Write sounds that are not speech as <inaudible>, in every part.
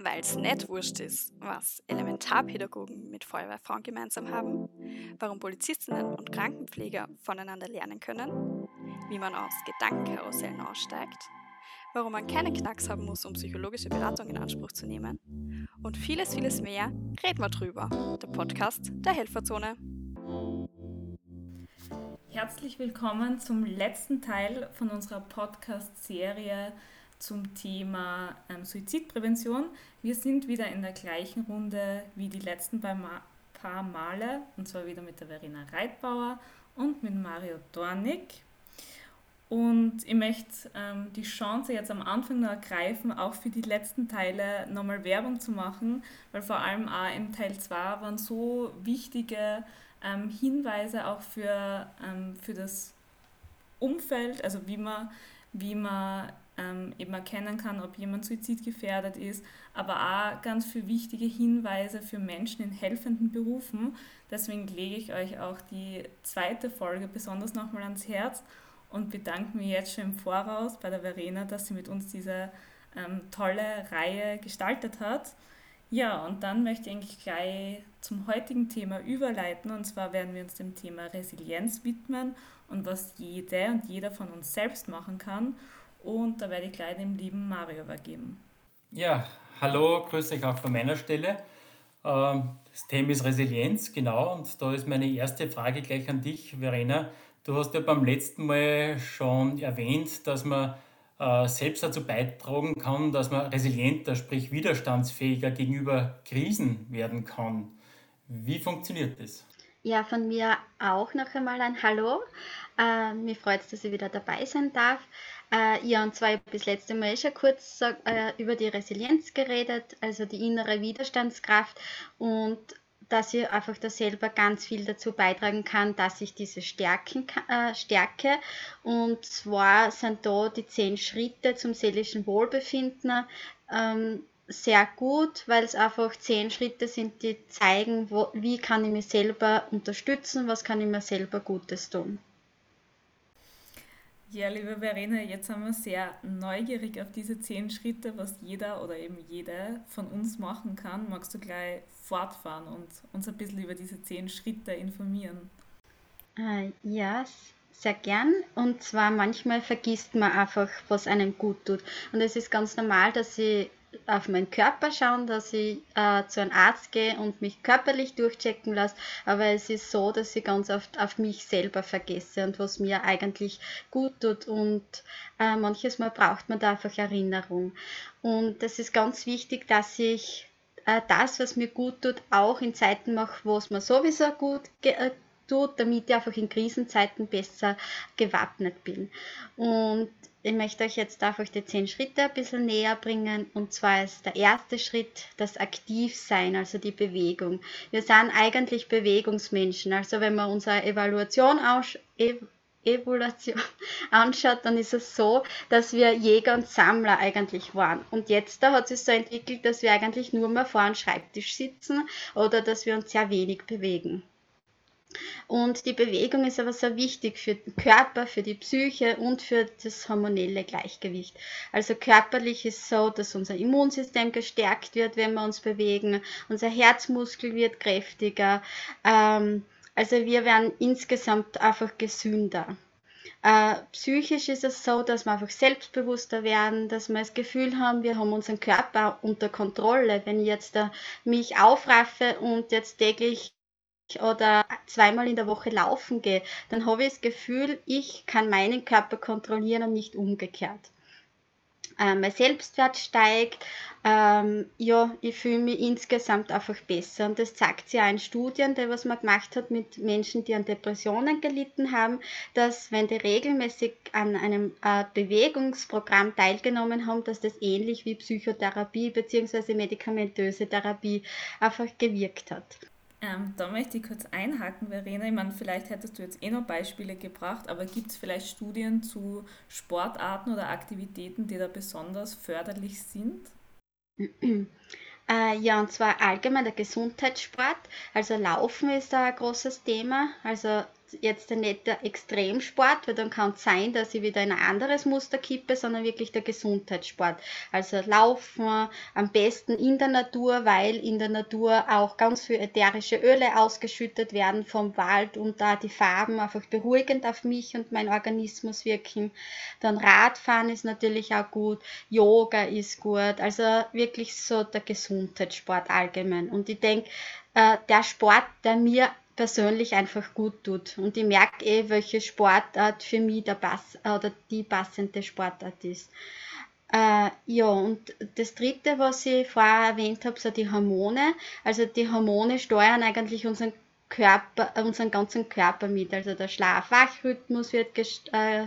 weil es nicht wurscht ist, was Elementarpädagogen mit Feuerwehrfrauen gemeinsam haben, warum Polizistinnen und Krankenpfleger voneinander lernen können, wie man aus Gedankenkarussellen aussteigt, warum man keinen Knacks haben muss, um psychologische Beratung in Anspruch zu nehmen und vieles, vieles mehr, reden wir drüber. Der Podcast der Helferzone. Herzlich willkommen zum letzten Teil von unserer Podcast-Serie zum Thema ähm, Suizidprävention. Wir sind wieder in der gleichen Runde wie die letzten paar, Ma paar Male, und zwar wieder mit der Verena Reitbauer und mit Mario Dornig. Und ich möchte ähm, die Chance jetzt am Anfang noch ergreifen, auch für die letzten Teile nochmal Werbung zu machen, weil vor allem auch im Teil 2 waren so wichtige ähm, Hinweise auch für, ähm, für das Umfeld, also wie man, wie man ähm, eben erkennen kann, ob jemand suizidgefährdet ist, aber auch ganz viele wichtige Hinweise für Menschen in helfenden Berufen. Deswegen lege ich euch auch die zweite Folge besonders nochmal ans Herz und bedanke mich jetzt schon im Voraus bei der Verena, dass sie mit uns diese ähm, tolle Reihe gestaltet hat. Ja, und dann möchte ich eigentlich gleich zum heutigen Thema überleiten. Und zwar werden wir uns dem Thema Resilienz widmen und was jede und jeder von uns selbst machen kann. Und da werde ich gleich dem lieben Mario übergeben. Ja, hallo, grüße euch auch von meiner Stelle. Ähm, das Thema ist Resilienz, genau. Und da ist meine erste Frage gleich an dich, Verena. Du hast ja beim letzten Mal schon erwähnt, dass man äh, selbst dazu beitragen kann, dass man resilienter, sprich widerstandsfähiger gegenüber Krisen werden kann. Wie funktioniert das? Ja, von mir auch noch einmal ein Hallo. Äh, mir freut es, dass ich wieder dabei sein darf. Äh, ja, und zwar habe ich das letzte Mal schon kurz äh, über die Resilienz geredet, also die innere Widerstandskraft und dass ich einfach da selber ganz viel dazu beitragen kann, dass ich diese Stärken äh, stärke. Und zwar sind da die zehn Schritte zum seelischen Wohlbefinden ähm, sehr gut, weil es einfach zehn Schritte sind, die zeigen, wo, wie kann ich mich selber unterstützen, was kann ich mir selber Gutes tun. Ja, liebe Verena, jetzt sind wir sehr neugierig auf diese zehn Schritte, was jeder oder eben jede von uns machen kann. Magst du gleich fortfahren und uns ein bisschen über diese zehn Schritte informieren? Äh, ja, sehr gern. Und zwar manchmal vergisst man einfach, was einem gut tut. Und es ist ganz normal, dass ich auf meinen Körper schauen, dass ich äh, zu einem Arzt gehe und mich körperlich durchchecken lasse. Aber es ist so, dass ich ganz oft auf mich selber vergesse und was mir eigentlich gut tut. Und äh, manches Mal braucht man da einfach Erinnerung. Und das ist ganz wichtig, dass ich äh, das, was mir gut tut, auch in Zeiten mache, wo es mir sowieso gut äh, tut, damit ich einfach in Krisenzeiten besser gewappnet bin. Und ich möchte euch jetzt einfach die zehn Schritte ein bisschen näher bringen. Und zwar ist der erste Schritt das Aktivsein, also die Bewegung. Wir sind eigentlich Bewegungsmenschen. Also wenn man unsere Evaluation aus Evolution <laughs> anschaut, dann ist es so, dass wir Jäger und Sammler eigentlich waren. Und jetzt da hat es so entwickelt, dass wir eigentlich nur mehr vor einem Schreibtisch sitzen oder dass wir uns sehr wenig bewegen. Und die Bewegung ist aber sehr wichtig für den Körper, für die Psyche und für das hormonelle Gleichgewicht. Also körperlich ist es so, dass unser Immunsystem gestärkt wird, wenn wir uns bewegen. Unser Herzmuskel wird kräftiger. Ähm, also wir werden insgesamt einfach gesünder. Äh, psychisch ist es so, dass wir einfach selbstbewusster werden, dass wir das Gefühl haben, wir haben unseren Körper unter Kontrolle. Wenn ich jetzt äh, mich aufraffe und jetzt täglich oder zweimal in der Woche laufen gehe, dann habe ich das Gefühl, ich kann meinen Körper kontrollieren und nicht umgekehrt. Ähm, mein Selbstwert steigt, ähm, ja, ich fühle mich insgesamt einfach besser. Und das zeigt sich auch in Studien, die was man gemacht hat mit Menschen, die an Depressionen gelitten haben, dass wenn die regelmäßig an einem äh, Bewegungsprogramm teilgenommen haben, dass das ähnlich wie Psychotherapie bzw. medikamentöse Therapie einfach gewirkt hat. Ähm, da möchte ich kurz einhaken, Verena. Ich meine, vielleicht hättest du jetzt eh noch Beispiele gebracht, aber gibt es vielleicht Studien zu Sportarten oder Aktivitäten, die da besonders förderlich sind? <clears throat> Äh, ja, und zwar allgemein der Gesundheitssport. Also Laufen ist da ein großes Thema. Also jetzt nicht der Extremsport, weil dann kann es sein, dass ich wieder in ein anderes Muster kippe, sondern wirklich der Gesundheitssport. Also Laufen am besten in der Natur, weil in der Natur auch ganz viele ätherische Öle ausgeschüttet werden vom Wald und da die Farben einfach beruhigend auf mich und meinen Organismus wirken. Dann Radfahren ist natürlich auch gut, Yoga ist gut, also wirklich so der Gesundheitssport allgemein. Und ich denke, äh, der Sport, der mir persönlich einfach gut tut. Und ich merke eh, welche Sportart für mich der Pass oder die passende Sportart ist. Äh, ja, und das dritte, was ich vorher erwähnt habe, so die Hormone. Also die Hormone steuern eigentlich unseren Körper, unseren ganzen Körper mit. Also der Schlaf-Wach-Rhythmus wird äh,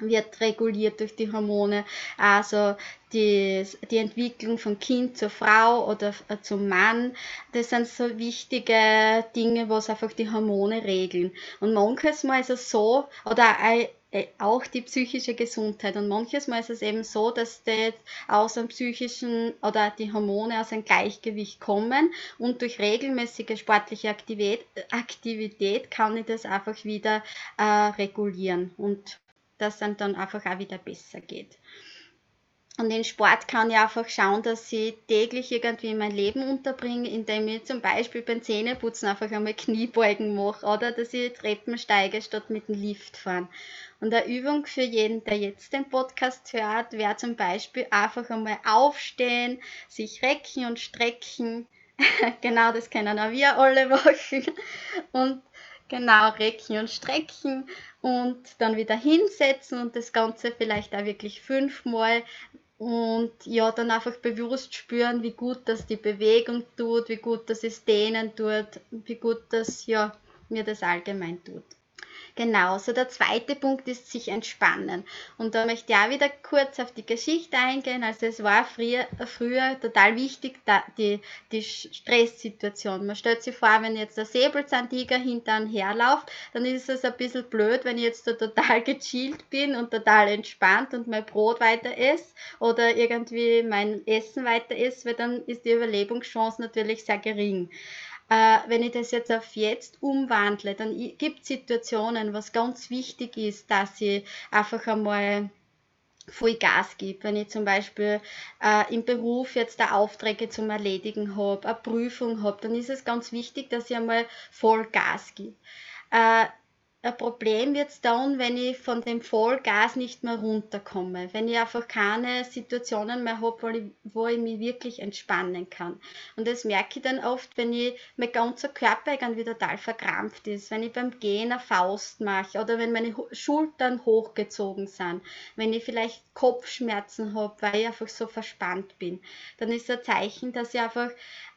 wird reguliert durch die Hormone, also die, die Entwicklung von Kind zur Frau oder äh, zum Mann, das sind so wichtige Dinge, was einfach die Hormone regeln. Und manches Mal ist es so, oder äh, auch die psychische Gesundheit. Und manches Mal ist es eben so, dass das aus einem psychischen oder die Hormone aus einem Gleichgewicht kommen und durch regelmäßige sportliche Aktivität, Aktivität kann ich das einfach wieder äh, regulieren. Und dass es dann einfach auch wieder besser geht. Und in Sport kann ich einfach schauen, dass ich täglich irgendwie mein Leben unterbringe, indem ich zum Beispiel beim Zähneputzen einfach einmal Kniebeugen mache oder dass ich Treppen steige statt mit dem Lift fahren. Und eine Übung für jeden, der jetzt den Podcast hört, wäre zum Beispiel einfach einmal aufstehen, sich recken und strecken. <laughs> genau, das können auch wir alle <laughs> machen. Und genau recken und strecken und dann wieder hinsetzen und das Ganze vielleicht auch wirklich fünfmal und ja, dann einfach bewusst spüren, wie gut das die Bewegung tut, wie gut das es dehnen tut, wie gut das ja mir das allgemein tut. Genau, so der zweite Punkt ist sich entspannen. Und da möchte ich auch wieder kurz auf die Geschichte eingehen. Also es war früher, früher total wichtig, die, die Stresssituation. Man stellt sich vor, wenn jetzt der Säbelzahntiger hinter einem herläuft, dann ist es ein bisschen blöd, wenn ich jetzt da total <laughs> gechillt bin und total entspannt und mein Brot weiter esse oder irgendwie mein Essen weiter esse, weil dann ist die Überlebungschance natürlich sehr gering. Äh, wenn ich das jetzt auf jetzt umwandle, dann gibt es Situationen, was ganz wichtig ist, dass ich einfach einmal voll Gas gebe. Wenn ich zum Beispiel äh, im Beruf jetzt da Aufträge zum Erledigen habe, eine Prüfung habe, dann ist es ganz wichtig, dass ich einmal voll Gas gebe. Äh, ein Problem wird es dann, wenn ich von dem Vollgas nicht mehr runterkomme, wenn ich einfach keine Situationen mehr habe, wo ich, mich wirklich entspannen kann. Und das merke ich dann oft, wenn ich mein ganzer Körper irgendwie total verkrampft ist, wenn ich beim Gehen eine Faust mache oder wenn meine Schultern hochgezogen sind, wenn ich vielleicht Kopfschmerzen habe, weil ich einfach so verspannt bin, dann ist ein Zeichen, dass ich einfach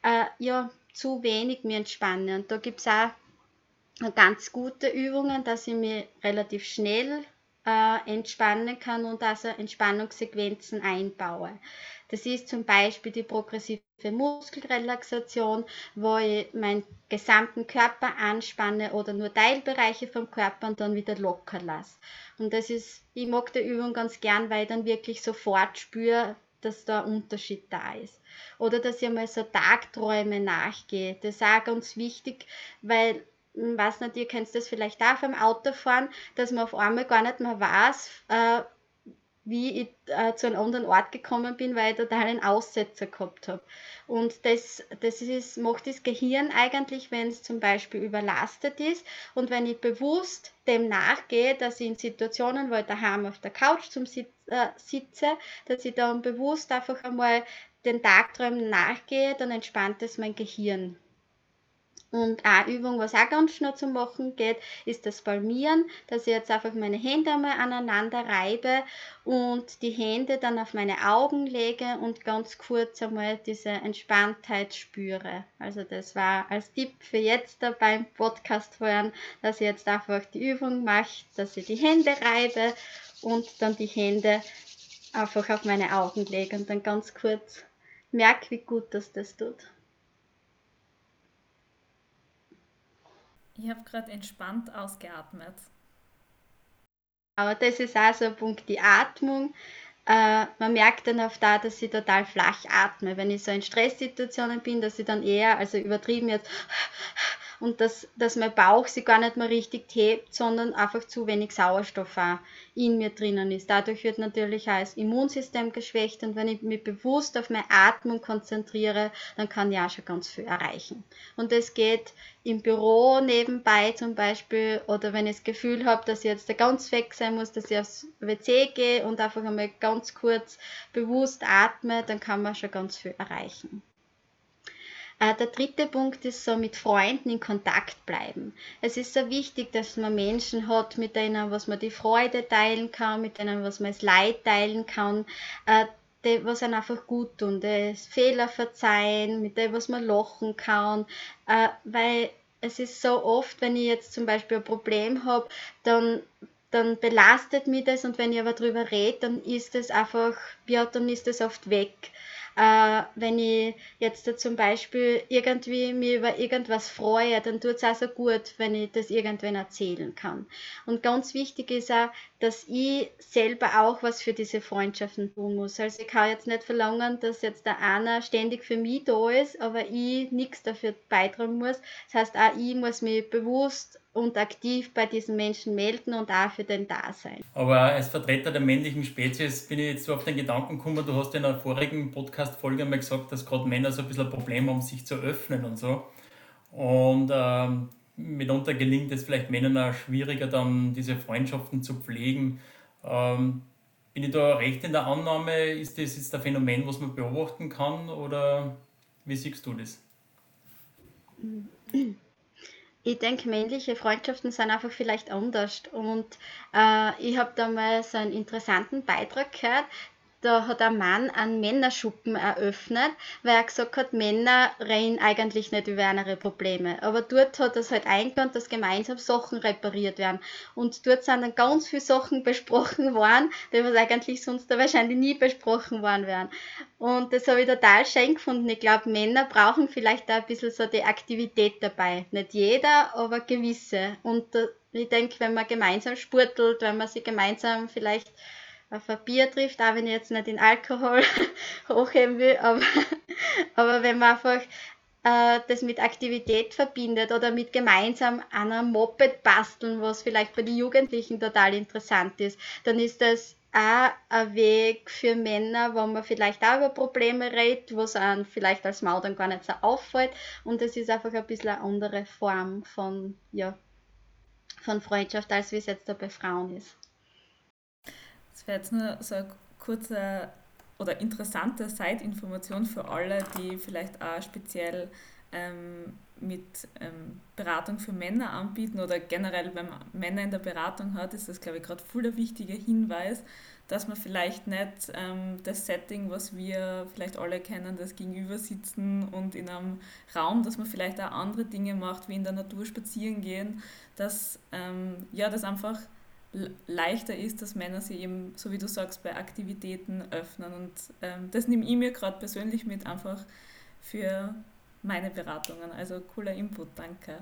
äh, ja, zu wenig mir entspanne. Und da gibt es auch ganz gute Übungen, dass ich mich relativ schnell äh, entspannen kann und also Entspannungssequenzen einbaue. Das ist zum Beispiel die progressive Muskelrelaxation, wo ich meinen gesamten Körper anspanne oder nur Teilbereiche vom Körper und dann wieder locker lasse. Und das ist, ich mag die Übung ganz gern, weil ich dann wirklich sofort spüre, dass da ein Unterschied da ist. Oder dass ich mal so Tagträume nachgehe. Das ist auch ganz wichtig, weil hm, weiß nicht, ihr kennt das vielleicht auch beim Autofahren, dass man auf einmal gar nicht mehr weiß, äh, wie ich äh, zu einem anderen Ort gekommen bin, weil ich total einen Aussetzer gehabt habe. Und das, das ist, macht das Gehirn eigentlich, wenn es zum Beispiel überlastet ist und wenn ich bewusst dem nachgehe, dass ich in Situationen, wo ich daheim auf der Couch zum Sitz, äh, sitze, dass ich dann bewusst einfach einmal den Tagträumen nachgehe, dann entspannt es mein Gehirn. Und eine Übung, was auch ganz schnell zu machen geht, ist das Palmieren, dass ich jetzt einfach meine Hände einmal aneinander reibe und die Hände dann auf meine Augen lege und ganz kurz einmal diese Entspanntheit spüre. Also das war als Tipp für jetzt beim Podcast hören, dass ich jetzt einfach die Übung mache, dass ich die Hände reibe und dann die Hände einfach auf meine Augen lege und dann ganz kurz merke, wie gut das das tut. Ich habe gerade entspannt ausgeatmet. Aber das ist auch so ein Punkt, die Atmung. Äh, man merkt dann oft da, dass ich total flach atme. Wenn ich so in Stresssituationen bin, dass ich dann eher, also übertrieben jetzt, und dass, dass mein Bauch sich gar nicht mehr richtig hebt, sondern einfach zu wenig Sauerstoff auch in mir drinnen ist. Dadurch wird natürlich auch das Immunsystem geschwächt und wenn ich mich bewusst auf meine Atmung konzentriere, dann kann ich auch schon ganz viel erreichen. Und das geht im Büro nebenbei zum Beispiel oder wenn ich das Gefühl habe, dass ich jetzt ganz weg sein muss, dass ich aufs WC gehe und einfach einmal ganz kurz bewusst atme, dann kann man schon ganz viel erreichen. Äh, der dritte Punkt ist so mit Freunden in Kontakt bleiben. Es ist sehr wichtig, dass man Menschen hat, mit denen was man die Freude teilen kann, mit denen was man das Leid teilen kann, äh, die, was einem einfach gut tun, das Fehler verzeihen, mit dem was man lachen kann, äh, weil es ist so oft, wenn ich jetzt zum Beispiel ein Problem habe, dann dann belastet mich das und wenn ich aber drüber rede, dann ist es einfach, ja, dann ist es oft weg. Äh, wenn ich jetzt zum Beispiel irgendwie mich über irgendwas freue, dann tut es auch so gut, wenn ich das irgendwann erzählen kann. Und ganz wichtig ist auch, dass ich selber auch was für diese Freundschaften tun muss. Also ich kann jetzt nicht verlangen, dass jetzt der einer ständig für mich da ist, aber ich nichts dafür beitragen muss. Das heißt, auch ich muss mich bewusst und aktiv bei diesen Menschen melden und auch für den Dasein. Aber als Vertreter der männlichen Spezies bin ich jetzt so auf den Gedanken gekommen, du hast in einer vorigen Podcast-Folge mal gesagt, dass gerade Männer so ein bisschen ein Problem haben, sich zu öffnen und so. Und ähm, mitunter gelingt es vielleicht Männern auch schwieriger, dann diese Freundschaften zu pflegen. Ähm, bin ich da recht in der Annahme, ist das jetzt ein Phänomen, was man beobachten kann oder wie siehst du das? <clears throat> Ich denke, männliche Freundschaften sind einfach vielleicht anders. Und äh, ich habe da mal so einen interessanten Beitrag gehört, da hat ein Mann einen Männerschuppen eröffnet, weil er gesagt hat, Männer reden eigentlich nicht über ihre Probleme. Aber dort hat es halt eingebaut, dass gemeinsam Sachen repariert werden. Und dort sind dann ganz viele Sachen <laughs> besprochen worden, die was eigentlich sonst da wahrscheinlich nie besprochen worden wären. Und das habe ich total schön gefunden. Ich glaube, Männer brauchen vielleicht da ein bisschen so die Aktivität dabei. Nicht jeder, aber gewisse. Und äh, ich denke, wenn man gemeinsam sportelt, wenn man sich gemeinsam vielleicht auf ein Bier trifft, auch wenn ich jetzt nicht den Alkohol <laughs> hochheben will, aber, <laughs> aber wenn man einfach äh, das mit Aktivität verbindet oder mit gemeinsam einer Moped basteln, was vielleicht bei den Jugendlichen total interessant ist, dann ist das auch ein Weg für Männer, wo man vielleicht auch über Probleme redet, wo es einem vielleicht als Mann dann gar nicht so auffällt und es ist einfach ein bisschen eine andere Form von, ja, von Freundschaft, als wie es jetzt da bei Frauen ist. Das wäre jetzt nur so eine kurze oder interessante Side-Information für alle, die vielleicht auch speziell ähm, mit ähm, Beratung für Männer anbieten oder generell, wenn man Männer in der Beratung hat, ist das, glaube ich, gerade voll der wichtige Hinweis, dass man vielleicht nicht ähm, das Setting, was wir vielleicht alle kennen, das Gegenüber sitzen und in einem Raum, dass man vielleicht auch andere Dinge macht, wie in der Natur spazieren gehen, dass ähm, ja, das einfach leichter ist, dass Männer sich eben, so wie du sagst, bei Aktivitäten öffnen. Und ähm, das nehme ich mir gerade persönlich mit, einfach für meine Beratungen. Also cooler Input, danke.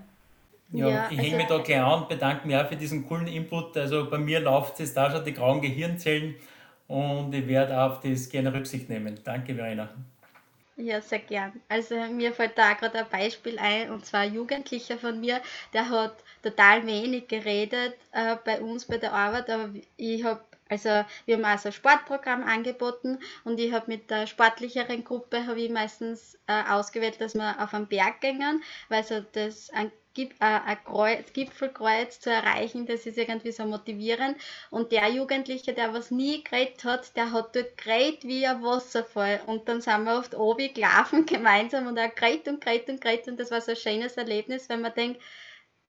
Ja, ja ich hänge also, mich da gleich an und bedanke mich auch für diesen coolen Input. Also bei mir läuft es da schon die grauen Gehirnzellen und ich werde auf das gerne Rücksicht nehmen. Danke, Verena. Ja, sehr gern. Also mir fällt da gerade ein Beispiel ein, und zwar ein Jugendlicher von mir, der hat total wenig geredet äh, bei uns bei der Arbeit, aber ich habe also wir haben also ein Sportprogramm angeboten und ich habe mit der sportlicheren Gruppe habe ich meistens äh, ausgewählt, dass wir auf einen Berg gehen, weil so das ein ein Kreuz, Gipfelkreuz zu erreichen, das ist irgendwie so motivierend. Und der Jugendliche, der was nie geredet hat, der hat dort geredet wie ein Wasserfall. Und dann sind wir oft oben gelaufen <laughs> gemeinsam und er geredet und geredet und geredet und das war so ein schönes Erlebnis, wenn man denkt,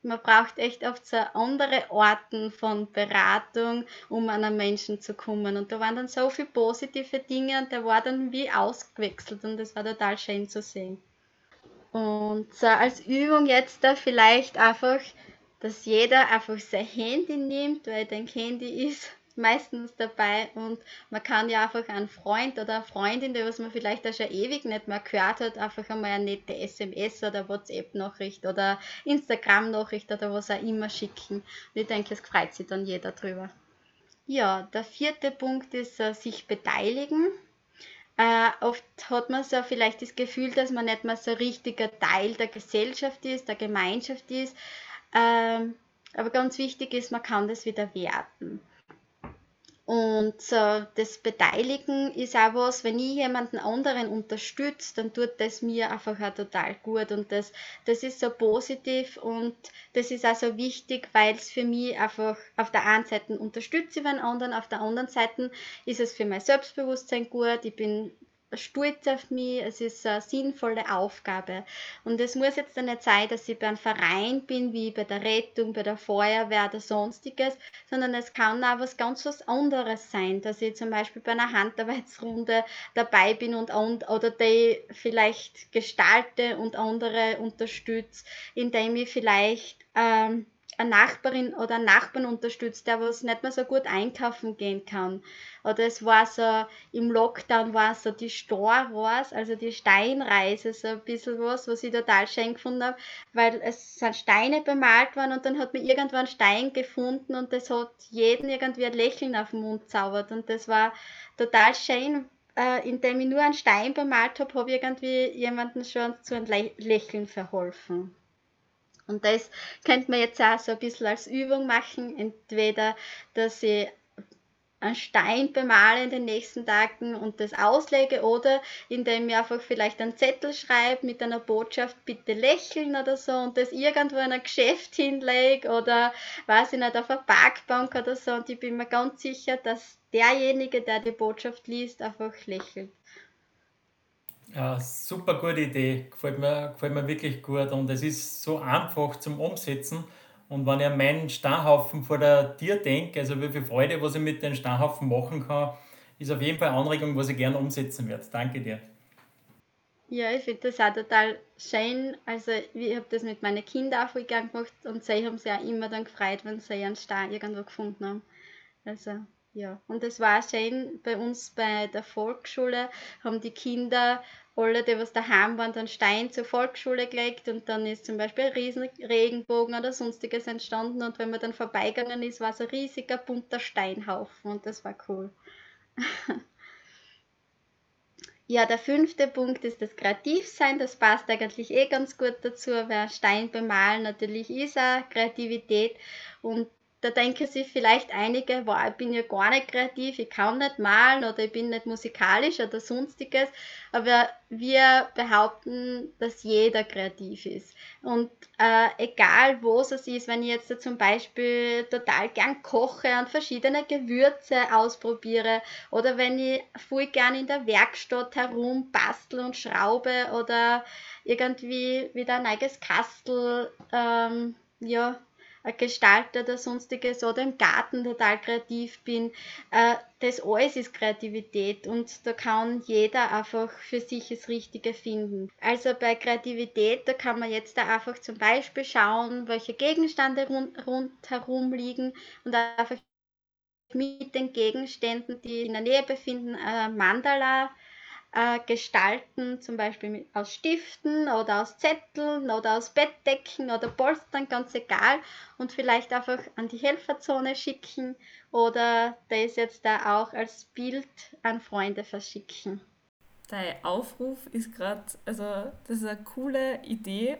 man braucht echt oft so andere Orten von Beratung, um an einen Menschen zu kommen. Und da waren dann so viele positive Dinge und der war dann wie ausgewechselt und das war total schön zu sehen. Und so als Übung jetzt da vielleicht einfach, dass jeder einfach sein Handy nimmt, weil dein Handy ist <laughs> meistens dabei und man kann ja einfach einen Freund oder eine Freundin, die was man vielleicht auch schon ewig nicht mehr gehört hat, einfach einmal eine nette SMS oder WhatsApp-Nachricht oder Instagram-Nachricht oder was auch immer schicken. Und ich denke, es freut sich dann jeder drüber. Ja, der vierte Punkt ist uh, sich beteiligen. Äh, oft hat man so vielleicht das Gefühl, dass man nicht mehr so richtiger Teil der Gesellschaft ist, der Gemeinschaft ist. Ähm, aber ganz wichtig ist, man kann das wieder werten. Und so das Beteiligen ist auch was, wenn ich jemanden anderen unterstütze, dann tut das mir einfach auch total gut. Und das, das ist so positiv und das ist auch so wichtig, weil es für mich einfach auf der einen Seite unterstütze ich den anderen, auf der anderen Seite ist es für mein Selbstbewusstsein gut. Ich bin stolz auf mich, es ist eine sinnvolle Aufgabe. Und es muss jetzt nicht sein, dass ich bei einem Verein bin, wie bei der Rettung, bei der Feuerwehr oder sonstiges, sondern es kann auch was ganz was anderes sein, dass ich zum Beispiel bei einer Handarbeitsrunde dabei bin und, und oder die vielleicht gestalte und andere unterstütze, indem ich vielleicht ähm, eine Nachbarin oder einen Nachbarn unterstützt, der was nicht mehr so gut einkaufen gehen kann. Oder es war so, im Lockdown war so die Star Wars, also die Steinreise, so ein bisschen was, was ich total schön gefunden habe, weil es sind Steine bemalt worden und dann hat man irgendwann Stein gefunden und das hat jeden irgendwie ein Lächeln auf den Mund zaubert und das war total schön, äh, indem ich nur einen Stein bemalt habe, habe ich irgendwie jemanden schon zu einem Lächeln verholfen. Und das könnte man jetzt auch so ein bisschen als Übung machen. Entweder, dass ich einen Stein bemale in den nächsten Tagen und das auslege oder indem ich einfach vielleicht einen Zettel schreibe mit einer Botschaft, bitte lächeln oder so und das irgendwo in ein Geschäft hinlege oder weiß ich nicht, auf einer Parkbank oder so und ich bin mir ganz sicher, dass derjenige, der die Botschaft liest, einfach lächelt. Ja, super gute Idee. Gefällt mir, gefällt mir wirklich gut. Und es ist so einfach zum Umsetzen. Und wenn ich an meinen Steinhaufen vor der Tür denke, also wie viel Freude, was ich mit den Steinhaufen machen kann, ist auf jeden Fall eine Anregung, was ich gerne umsetzen werde. Danke dir. Ja, ich finde das auch total schön. Also ich habe das mit meinen Kindern auch voll gern gemacht und sie haben sich auch immer dann gefreut, wenn sie einen Stein irgendwo gefunden haben. Also ja, und es war schön bei uns bei der Volksschule, haben die Kinder alle, die was daheim waren, dann Stein zur Volksschule gelegt und dann ist zum Beispiel ein riesen Regenbogen oder sonstiges entstanden und wenn man dann vorbeigegangen ist, war es ein riesiger bunter Steinhaufen und das war cool. <laughs> ja, der fünfte Punkt ist das Kreativsein, das passt eigentlich eh ganz gut dazu, weil Stein bemalen natürlich ist auch Kreativität und da denken sich vielleicht einige, wow, ich bin ja gar nicht kreativ, ich kann nicht malen oder ich bin nicht musikalisch oder sonstiges. Aber wir behaupten, dass jeder kreativ ist. Und äh, egal was es ist, wenn ich jetzt zum Beispiel total gern koche und verschiedene Gewürze ausprobiere oder wenn ich voll gern in der Werkstatt herum bastel und schraube oder irgendwie wieder ein neues Kastel ähm, ja, Gestalter oder sonstiges oder im Garten total kreativ bin. Äh, das alles ist Kreativität und da kann jeder einfach für sich das Richtige finden. Also bei Kreativität, da kann man jetzt da einfach zum Beispiel schauen, welche Gegenstände rund, rundherum liegen und einfach mit den Gegenständen, die in der Nähe befinden, äh, Mandala äh, gestalten, zum Beispiel aus Stiften oder aus Zetteln oder aus Bettdecken oder Polstern, ganz egal, und vielleicht einfach an die Helferzone schicken oder das jetzt da auch als Bild an Freunde verschicken. Dein Aufruf ist gerade, also das ist eine coole Idee.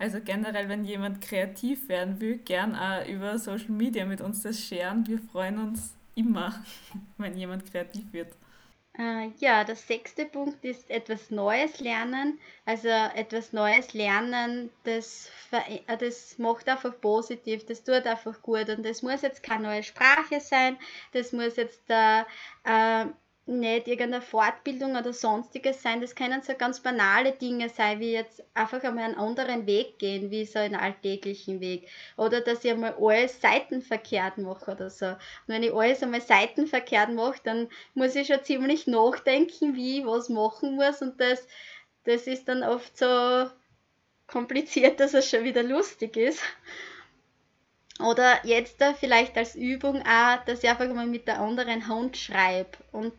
Also generell, wenn jemand kreativ werden will, gern auch über Social Media mit uns das scheren. Wir freuen uns immer, <laughs> wenn jemand kreativ wird. Äh, ja, der sechste Punkt ist etwas Neues lernen. Also etwas Neues lernen, das, äh, das macht einfach positiv, das tut einfach gut. Und das muss jetzt keine neue Sprache sein, das muss jetzt äh, äh nicht irgendeine Fortbildung oder sonstiges sein. Das können so ganz banale Dinge sein, wie jetzt einfach einmal einen anderen Weg gehen, wie so einen alltäglichen Weg. Oder dass ich einmal alles seitenverkehrt mache oder so. Und wenn ich alles einmal seitenverkehrt mache, dann muss ich schon ziemlich nachdenken, wie ich was machen muss. Und das, das ist dann oft so kompliziert, <laughs> dass es schon wieder lustig ist. Oder jetzt da vielleicht als Übung auch, dass ich einfach mal mit der anderen Hand schreibe und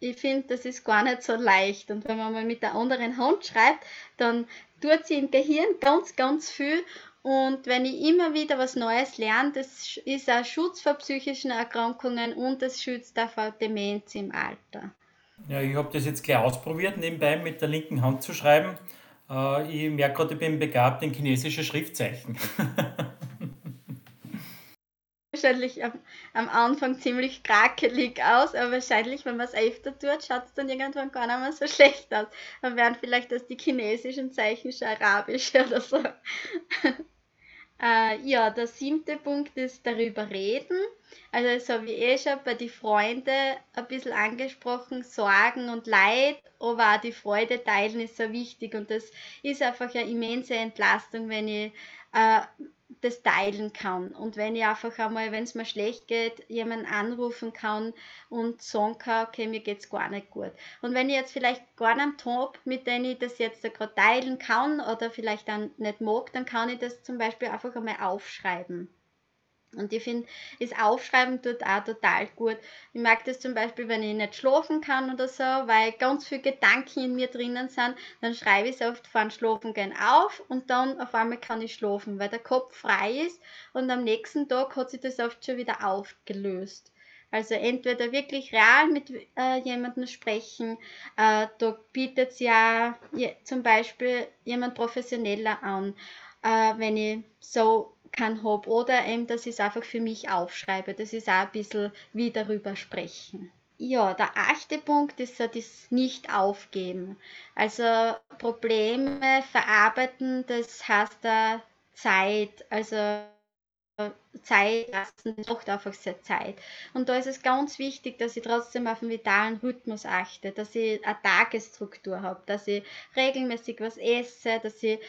ich finde, das ist gar nicht so leicht. Und wenn man mal mit der anderen Hand schreibt, dann tut sie im Gehirn ganz, ganz viel. Und wenn ich immer wieder was Neues lerne, das ist ein Schutz vor psychischen Erkrankungen und das schützt auch vor Demenz im Alter. Ja, ich habe das jetzt gleich ausprobiert, nebenbei mit der linken Hand zu schreiben. Äh, ich merke gerade, ich bin begabt in chinesische Schriftzeichen. <laughs> wahrscheinlich am, am Anfang ziemlich krakelig aus, aber wahrscheinlich, wenn man es öfter tut, schaut es dann irgendwann gar nicht mehr so schlecht aus. Dann wären vielleicht das die chinesischen Zeichen schon arabisch <laughs> oder so. äh, ja, der siebte Punkt ist darüber reden. Also das habe ich eh schon bei den Freunden ein bisschen angesprochen, Sorgen und Leid, aber auch die Freude teilen ist so wichtig und das ist einfach eine immense Entlastung, wenn ich äh, das teilen kann. Und wenn ich einfach einmal, wenn es mir schlecht geht, jemanden anrufen kann und sagen kann, okay, mir geht es gar nicht gut. Und wenn ich jetzt vielleicht gar nicht habe, mit dem ich das jetzt gerade teilen kann oder vielleicht dann nicht mag, dann kann ich das zum Beispiel einfach einmal aufschreiben. Und ich finde, das Aufschreiben tut auch total gut. Ich mag das zum Beispiel, wenn ich nicht schlafen kann oder so, weil ganz viele Gedanken in mir drinnen sind, dann schreibe ich es oft vor dem Schlafengehen auf und dann auf einmal kann ich schlafen, weil der Kopf frei ist und am nächsten Tag hat sich das oft schon wieder aufgelöst. Also entweder wirklich real mit äh, jemandem sprechen, äh, da bietet es ja zum Beispiel jemand professioneller an, äh, wenn ich so kann habe oder eben, dass ich es einfach für mich aufschreibe. Das ist auch ein bisschen wie darüber sprechen. Ja, der achte Punkt ist so das Nicht-Aufgeben. Also Probleme verarbeiten, das heißt da Zeit. Also Zeit lassen, braucht einfach sehr Zeit. Und da ist es ganz wichtig, dass ich trotzdem auf einen vitalen Rhythmus achte, dass ich eine Tagesstruktur habe, dass ich regelmäßig was esse, dass ich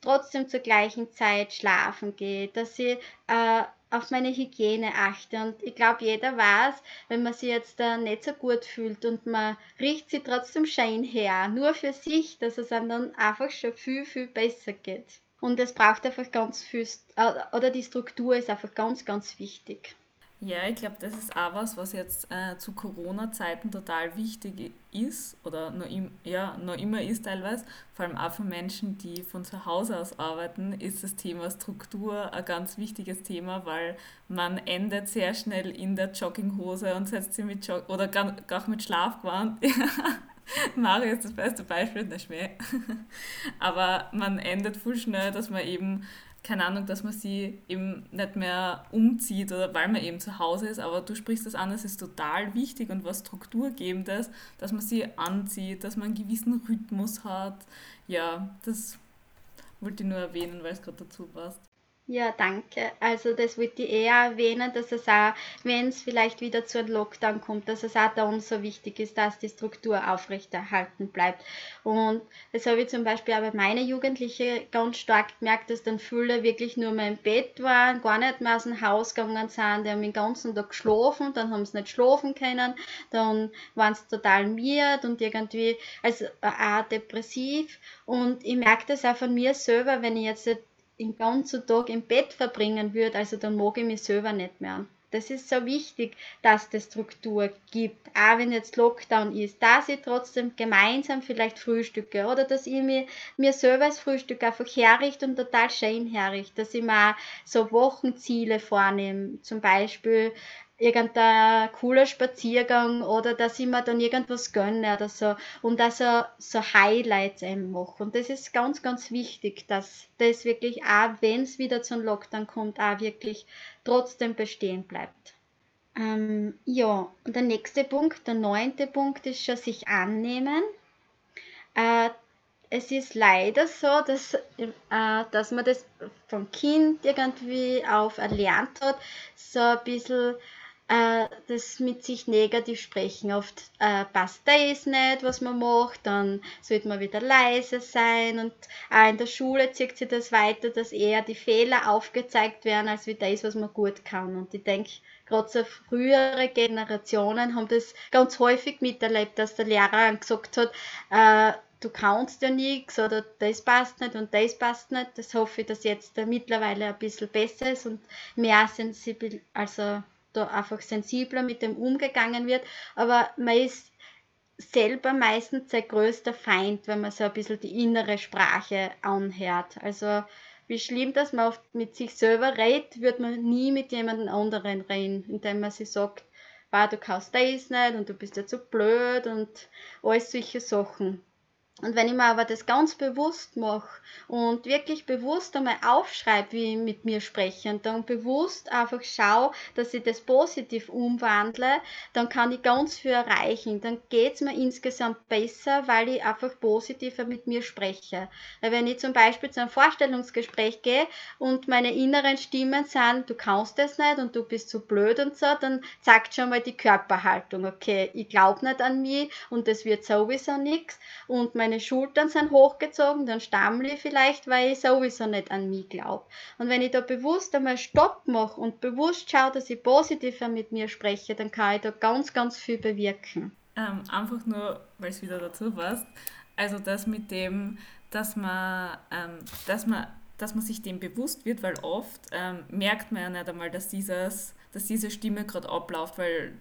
trotzdem zur gleichen Zeit schlafen gehe, dass ich äh, auf meine Hygiene achte. Und ich glaube, jeder weiß, wenn man sich jetzt äh, nicht so gut fühlt und man riecht sie trotzdem schön her, nur für sich, dass es einem dann einfach schon viel, viel besser geht. Und es braucht einfach ganz viel, äh, oder die Struktur ist einfach ganz, ganz wichtig. Ja, ich glaube, das ist auch was, was jetzt äh, zu Corona-Zeiten total wichtig ist oder noch, im, ja, noch immer ist teilweise, vor allem auch für Menschen, die von zu Hause aus arbeiten, ist das Thema Struktur ein ganz wichtiges Thema, weil man endet sehr schnell in der Jogginghose und setzt sich mit Jog oder gar, gar mit Schlafgewand <laughs> <laughs> Mario ist das beste Beispiel, der Schmäh. <laughs> Aber man endet voll schnell, dass man eben, keine Ahnung, dass man sie eben nicht mehr umzieht oder weil man eben zu Hause ist. Aber du sprichst das an, es ist total wichtig und was Strukturgebendes, dass man sie anzieht, dass man einen gewissen Rhythmus hat. Ja, das wollte ich nur erwähnen, weil es gerade dazu passt. Ja, danke. Also das wollte ich eher erwähnen, dass es auch, wenn es vielleicht wieder zu einem Lockdown kommt, dass es auch dann so wichtig ist, dass die Struktur aufrechterhalten bleibt. Und das habe ich zum Beispiel auch bei meinen Jugendlichen ganz stark gemerkt, dass dann viele wirklich nur mehr im Bett waren, gar nicht mehr aus dem Haus gegangen sind, die haben den ganzen Tag geschlafen, dann haben sie nicht schlafen können, dann waren sie total miert und irgendwie, also auch depressiv. Und ich merke das auch von mir selber, wenn ich jetzt den ganzen Tag im Bett verbringen würde, also dann mag ich mich selber nicht mehr. Das ist so wichtig, dass es Struktur gibt, auch wenn jetzt Lockdown ist, dass ich trotzdem gemeinsam vielleicht frühstücke oder dass ich mir, mir selber das Frühstück einfach herrichte und total schön herrichte, dass ich mir so Wochenziele vornehme, zum Beispiel irgendein cooler Spaziergang oder dass ich mir dann irgendwas gönne oder so und also so Highlights mache. Und das ist ganz, ganz wichtig, dass das wirklich auch, wenn es wieder zum Lockdown kommt, auch wirklich trotzdem bestehen bleibt. Ähm, ja, und der nächste Punkt, der neunte Punkt ist schon sich annehmen. Äh, es ist leider so, dass, äh, dass man das vom Kind irgendwie auf erlernt hat, so ein bisschen äh, das mit sich negativ sprechen. Oft äh, passt das nicht, was man macht, dann sollte man wieder leise sein und auch in der Schule zieht sich das weiter, dass eher die Fehler aufgezeigt werden, als wie das, was man gut kann. Und ich denke, gerade so frühere Generationen haben das ganz häufig miterlebt, dass der Lehrer gesagt hat, äh, du kannst ja nichts oder das passt nicht und das passt nicht. Das hoffe ich, dass jetzt mittlerweile ein bisschen besser ist und mehr sensibel, also da einfach sensibler mit dem umgegangen wird. Aber man ist selber meistens sein größter Feind, wenn man so ein bisschen die innere Sprache anhört. Also wie schlimm, dass man oft mit sich selber redet, wird man nie mit jemandem anderen reden, indem man sich sagt, du kannst das nicht und du bist ja zu blöd und alles solche Sachen. Und wenn ich mir aber das ganz bewusst mache und wirklich bewusst einmal aufschreibe, wie ich mit mir spreche und dann bewusst einfach schaue, dass ich das positiv umwandle, dann kann ich ganz viel erreichen. Dann geht es mir insgesamt besser, weil ich einfach positiver mit mir spreche. Weil wenn ich zum Beispiel zu einem Vorstellungsgespräch gehe und meine inneren Stimmen sagen, du kannst das nicht und du bist zu blöd und so, dann sagt schon mal die Körperhaltung, okay, ich glaube nicht an mich und das wird sowieso nichts und mein meine Schultern sind hochgezogen, dann stammle ich vielleicht, weil ich sowieso nicht an mich glaube. Und wenn ich da bewusst einmal Stopp mache und bewusst schaue, dass ich positiver mit mir spreche, dann kann ich da ganz, ganz viel bewirken. Ähm, einfach nur, weil es wieder dazu passt. Also das mit dem, dass man, ähm, dass man, dass man sich dem bewusst wird, weil oft ähm, merkt man ja nicht einmal, dass dieses dass diese Stimme gerade abläuft, weil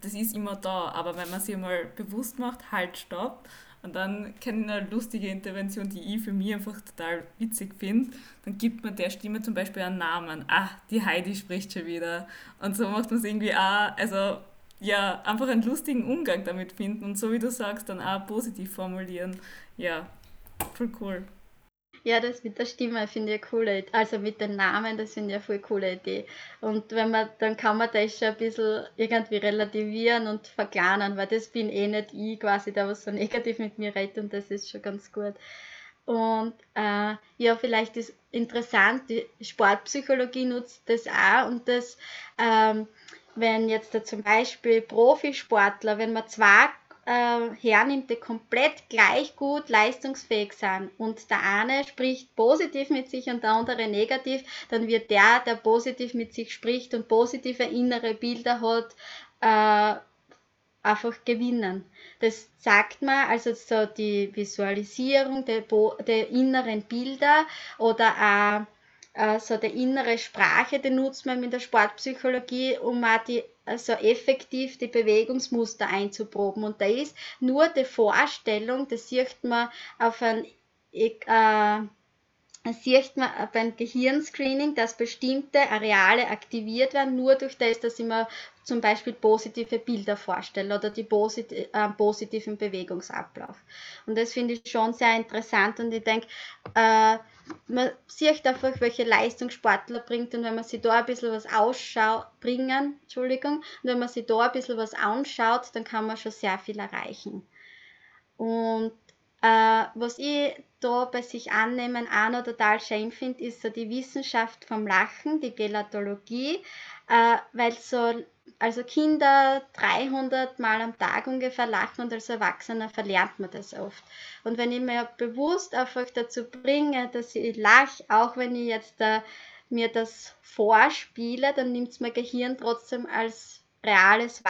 das ist immer da. Aber wenn man sich mal bewusst macht, halt, stopp und dann kenne ich eine lustige Intervention, die ich für mich einfach total witzig finde. Dann gibt man der Stimme zum Beispiel einen Namen. Ah, die Heidi spricht schon wieder. Und so macht man es irgendwie auch, also ja, einfach einen lustigen Umgang damit finden und so wie du sagst, dann auch positiv formulieren. Ja, voll cool. Ja, das mit der Stimme finde ich eine coole Idee. Also mit den Namen, das finde ich eine voll coole Idee. Und wenn man, dann kann man das schon ein bisschen irgendwie relativieren und verkleinern, weil das bin eh nicht ich quasi, der was so negativ mit mir redet und das ist schon ganz gut. Und äh, ja, vielleicht ist interessant, die Sportpsychologie nutzt das auch und das, ähm, wenn jetzt da zum Beispiel Profisportler, wenn man zwei äh, hernimmt, die komplett gleich gut leistungsfähig sind und der eine spricht positiv mit sich und der andere negativ, dann wird der, der positiv mit sich spricht und positive innere Bilder hat, äh, einfach gewinnen. Das sagt man, also so die Visualisierung der, der inneren Bilder oder auch äh, so der innere Sprache, den nutzt man mit der Sportpsychologie, um auch die also effektiv die Bewegungsmuster einzuproben. Und da ist nur die Vorstellung, das sieht man auf ein äh, sieht man beim Gehirnscreening, dass bestimmte Areale aktiviert werden, nur durch das, dass ich mir zum Beispiel positive Bilder vorstelle oder die posit äh, positiven Bewegungsablauf. Und das finde ich schon sehr interessant und ich denke, äh, man sieht einfach, welche Leistungssportler bringt und wenn man sich da ein bisschen was ausschaut, bringen, Entschuldigung, und wenn man sich da ein bisschen was anschaut, dann kann man schon sehr viel erreichen. Und äh, was ich da bei sich annehmen auch noch total schön finde, ist so die Wissenschaft vom Lachen, die Gelatologie, äh, weil so also Kinder 300 Mal am Tag ungefähr lachen und als Erwachsener verlernt man das oft. Und wenn ich mir bewusst einfach dazu bringe, dass ich lache, auch wenn ich jetzt äh, mir das vorspiele, dann nimmt es mein Gehirn trotzdem als reales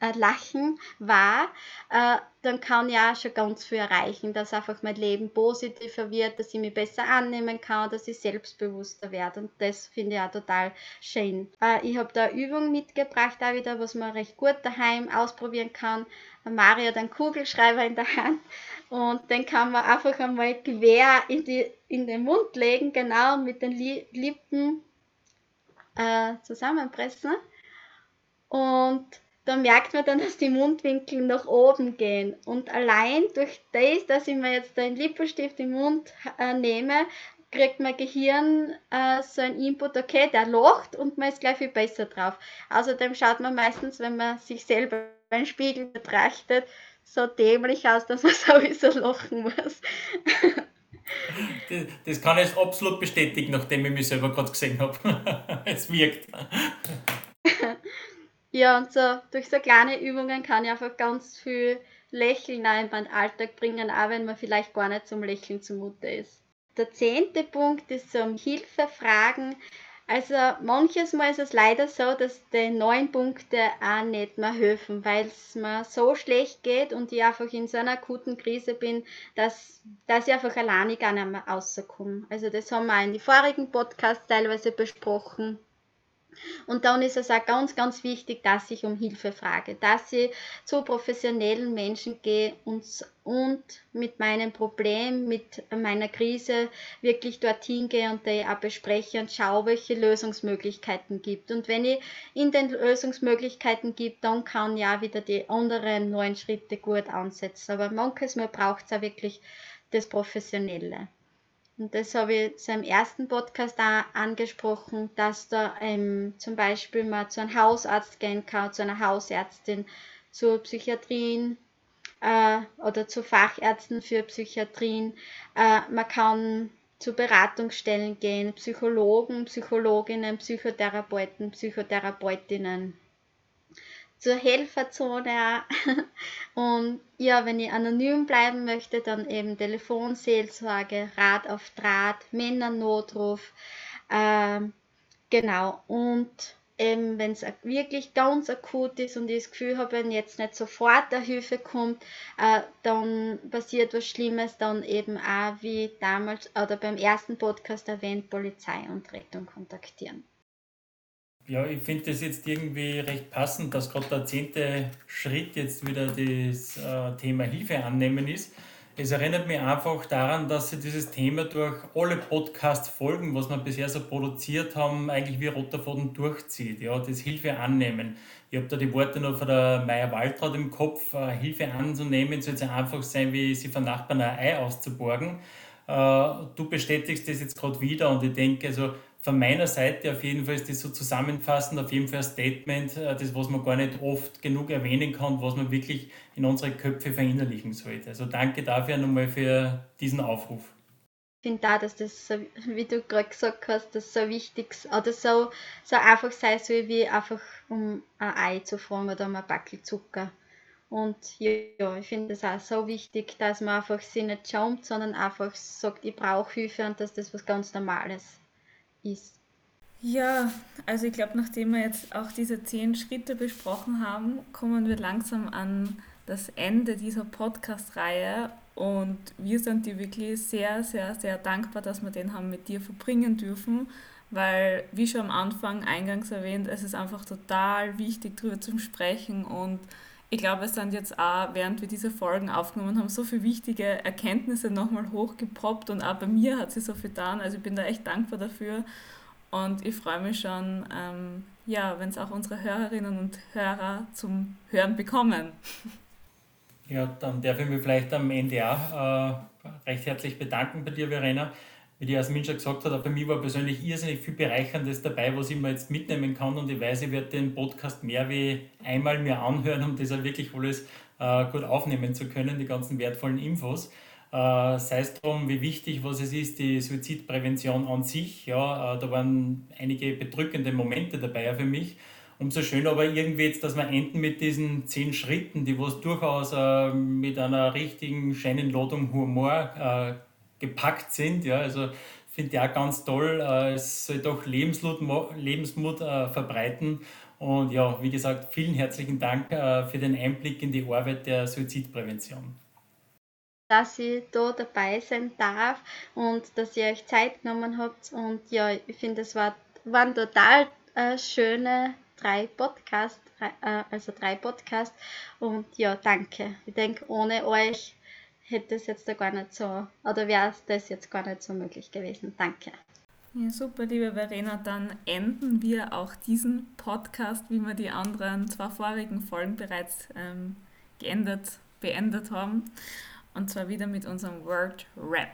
äh, Lachen wahr, äh, dann kann ich auch schon ganz viel erreichen, dass einfach mein Leben positiver wird, dass ich mich besser annehmen kann, dass ich selbstbewusster werde. Und das finde ich auch total schön. Äh, ich habe da eine Übung mitgebracht, auch wieder, was man recht gut daheim ausprobieren kann. Mario hat einen Kugelschreiber in der Hand und den kann man einfach einmal quer in, die, in den Mund legen, genau mit den Lippen äh, zusammenpressen und da merkt man dann, dass die Mundwinkel nach oben gehen. Und allein durch das, dass ich mir jetzt den Lippenstift im Mund äh, nehme, kriegt mein Gehirn äh, so ein Input, okay, der lacht und man ist gleich viel besser drauf. Außerdem schaut man meistens, wenn man sich selber beim Spiegel betrachtet, so dämlich aus, dass man <laughs> sowieso lachen muss. das, das kann ich absolut bestätigen, nachdem ich mich selber gerade gesehen habe. <laughs> es wirkt. Ja, und so durch so kleine Übungen kann ich einfach ganz viel Lächeln in meinen Alltag bringen, auch wenn man vielleicht gar nicht zum Lächeln zumute ist. Der zehnte Punkt ist so um Hilfe fragen. Also manches Mal ist es leider so, dass die neun Punkte auch nicht mehr helfen, weil es mir so schlecht geht und ich einfach in so einer akuten Krise bin, dass, dass ich einfach alleine gar nicht mehr rauskomme. Also das haben wir in die vorigen Podcasts teilweise besprochen. Und dann ist es auch ganz, ganz wichtig, dass ich um Hilfe frage, dass ich zu professionellen Menschen gehe und, und mit meinem Problem, mit meiner Krise wirklich dorthin gehe und die auch bespreche und schaue, welche Lösungsmöglichkeiten gibt. Und wenn ich in den Lösungsmöglichkeiten gibt, dann kann ja wieder die anderen neuen Schritte gut ansetzen. Aber manches Mal braucht es auch wirklich das Professionelle. Und das habe ich so im ersten Podcast auch angesprochen, dass da ähm, zum Beispiel mal zu einem Hausarzt gehen kann, zu einer Hausärztin, zu Psychiatrien äh, oder zu Fachärzten für Psychiatrien. Äh, man kann zu Beratungsstellen gehen, Psychologen, Psychologinnen, Psychotherapeuten, Psychotherapeutinnen zur Helferzone. <laughs> Und ja, wenn ich anonym bleiben möchte, dann eben Telefonseelsorge, Rat auf Draht, Männernotruf. Ähm, genau. Und eben, wenn es wirklich ganz akut ist und ich das Gefühl habe, wenn jetzt nicht sofort der Hilfe kommt, äh, dann passiert was Schlimmes, dann eben auch wie damals oder beim ersten Podcast erwähnt, Polizei und Rettung kontaktieren. Ja, ich finde das jetzt irgendwie recht passend, dass gerade der zehnte Schritt jetzt wieder das äh, Thema Hilfe annehmen ist. Es erinnert mich einfach daran, dass sich dieses Thema durch alle Podcast-Folgen, was wir bisher so produziert haben, eigentlich wie roter Faden durchzieht. Ja, das Hilfe annehmen. Ich habe da die Worte noch von der Meier Waltraud im Kopf. Äh, Hilfe anzunehmen soll es einfach sein, wie sie von Nachbarn ein Ei auszuborgen. Äh, du bestätigst das jetzt gerade wieder und ich denke, also von meiner Seite auf jeden Fall ist das so zusammenfassend, auf jeden Fall ein Statement, äh, das, was man gar nicht oft genug erwähnen kann, was man wirklich in unsere Köpfe verinnerlichen sollte. Also danke dafür nochmal für diesen Aufruf. Ich finde auch, dass das, so, wie du gerade gesagt hast, das so wichtig oder so, so einfach sein soll, wie einfach um ein Ei zu fragen oder um ein Backel Zucker. Und ja, ich finde es auch so wichtig, dass man einfach sich nicht schämt, sondern einfach sagt, ich brauche Hilfe und dass das was ganz Normales ist. Ja, also ich glaube, nachdem wir jetzt auch diese zehn Schritte besprochen haben, kommen wir langsam an das Ende dieser Podcast-Reihe und wir sind dir wirklich sehr, sehr, sehr dankbar, dass wir den haben mit dir verbringen dürfen, weil, wie schon am Anfang eingangs erwähnt, es ist einfach total wichtig, darüber zu sprechen und ich glaube, es sind jetzt auch, während wir diese Folgen aufgenommen haben, so viele wichtige Erkenntnisse nochmal hochgepoppt und auch bei mir hat sie so viel getan. Also ich bin da echt dankbar dafür und ich freue mich schon, ähm, ja, wenn es auch unsere Hörerinnen und Hörer zum Hören bekommen. Ja, dann darf ich mich vielleicht am Ende auch äh, recht herzlich bedanken bei dir, Verena wie die Jasmin schon gesagt hat, für mich war persönlich irrsinnig viel Bereicherndes dabei, was ich mir jetzt mitnehmen kann und ich weiß, ich werde den Podcast mehr wie einmal mir anhören, um das auch wirklich alles äh, gut aufnehmen zu können, die ganzen wertvollen Infos. Äh, sei es darum, wie wichtig was es ist, die Suizidprävention an sich. Ja, äh, da waren einige bedrückende Momente dabei für mich. Umso schöner aber irgendwie jetzt, dass wir enden mit diesen zehn Schritten, die was durchaus äh, mit einer richtigen Scheinenladung Humor äh, gepackt sind. Ja, also finde ich auch ganz toll. Äh, es soll doch Lebensmut, Lebensmut äh, verbreiten. Und ja, wie gesagt, vielen herzlichen Dank äh, für den Einblick in die Arbeit der Suizidprävention. Dass ich da dabei sein darf und dass ihr euch Zeit genommen habt. Und ja, ich finde, es war, waren total äh, schöne drei Podcasts, äh, also drei Podcasts. Und ja, danke. Ich denke, ohne euch hätte es jetzt da gar nicht so, oder wäre das jetzt gar nicht so möglich gewesen. Danke. Ja, super, liebe Verena. Dann enden wir auch diesen Podcast, wie wir die anderen zwei vorigen Folgen bereits ähm, geendet, beendet haben. Und zwar wieder mit unserem Word Rap.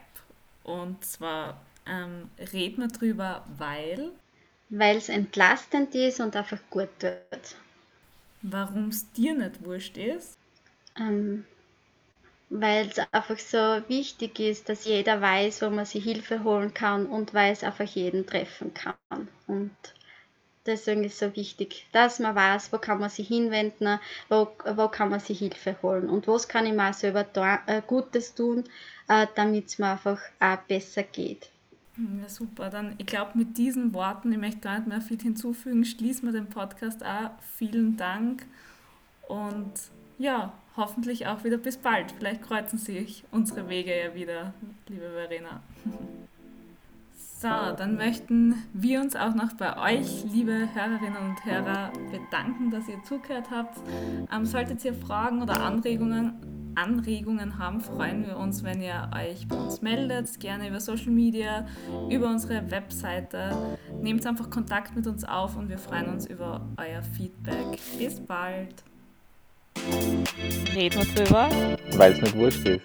Und zwar ähm, reden wir drüber, weil. Weil es entlastend ist und einfach gut wird. Warum es dir nicht wurscht ist? Ähm, weil es einfach so wichtig ist, dass jeder weiß, wo man sich Hilfe holen kann und weil es einfach jeden treffen kann. Und deswegen ist es so wichtig, dass man weiß, wo kann man sich hinwenden, wo, wo kann man sich Hilfe holen und was kann ich mir selber da, äh, Gutes tun, äh, damit es mir einfach auch besser geht. Ja, super. Dann, ich glaube, mit diesen Worten, ich möchte gar nicht mehr viel hinzufügen, schließen wir den Podcast auch. Vielen Dank und ja, hoffentlich auch wieder bis bald. Vielleicht kreuzen sich unsere Wege ja wieder, liebe Verena. <laughs> So, dann möchten wir uns auch noch bei euch, liebe Hörerinnen und Hörer, bedanken, dass ihr zugehört habt. Ähm, solltet ihr Fragen oder Anregungen, Anregungen haben, freuen wir uns, wenn ihr euch bei uns meldet, gerne über Social Media, über unsere Webseite. Nehmt einfach Kontakt mit uns auf und wir freuen uns über euer Feedback. Bis bald. Reden wir drüber, weil es nicht wurscht ist.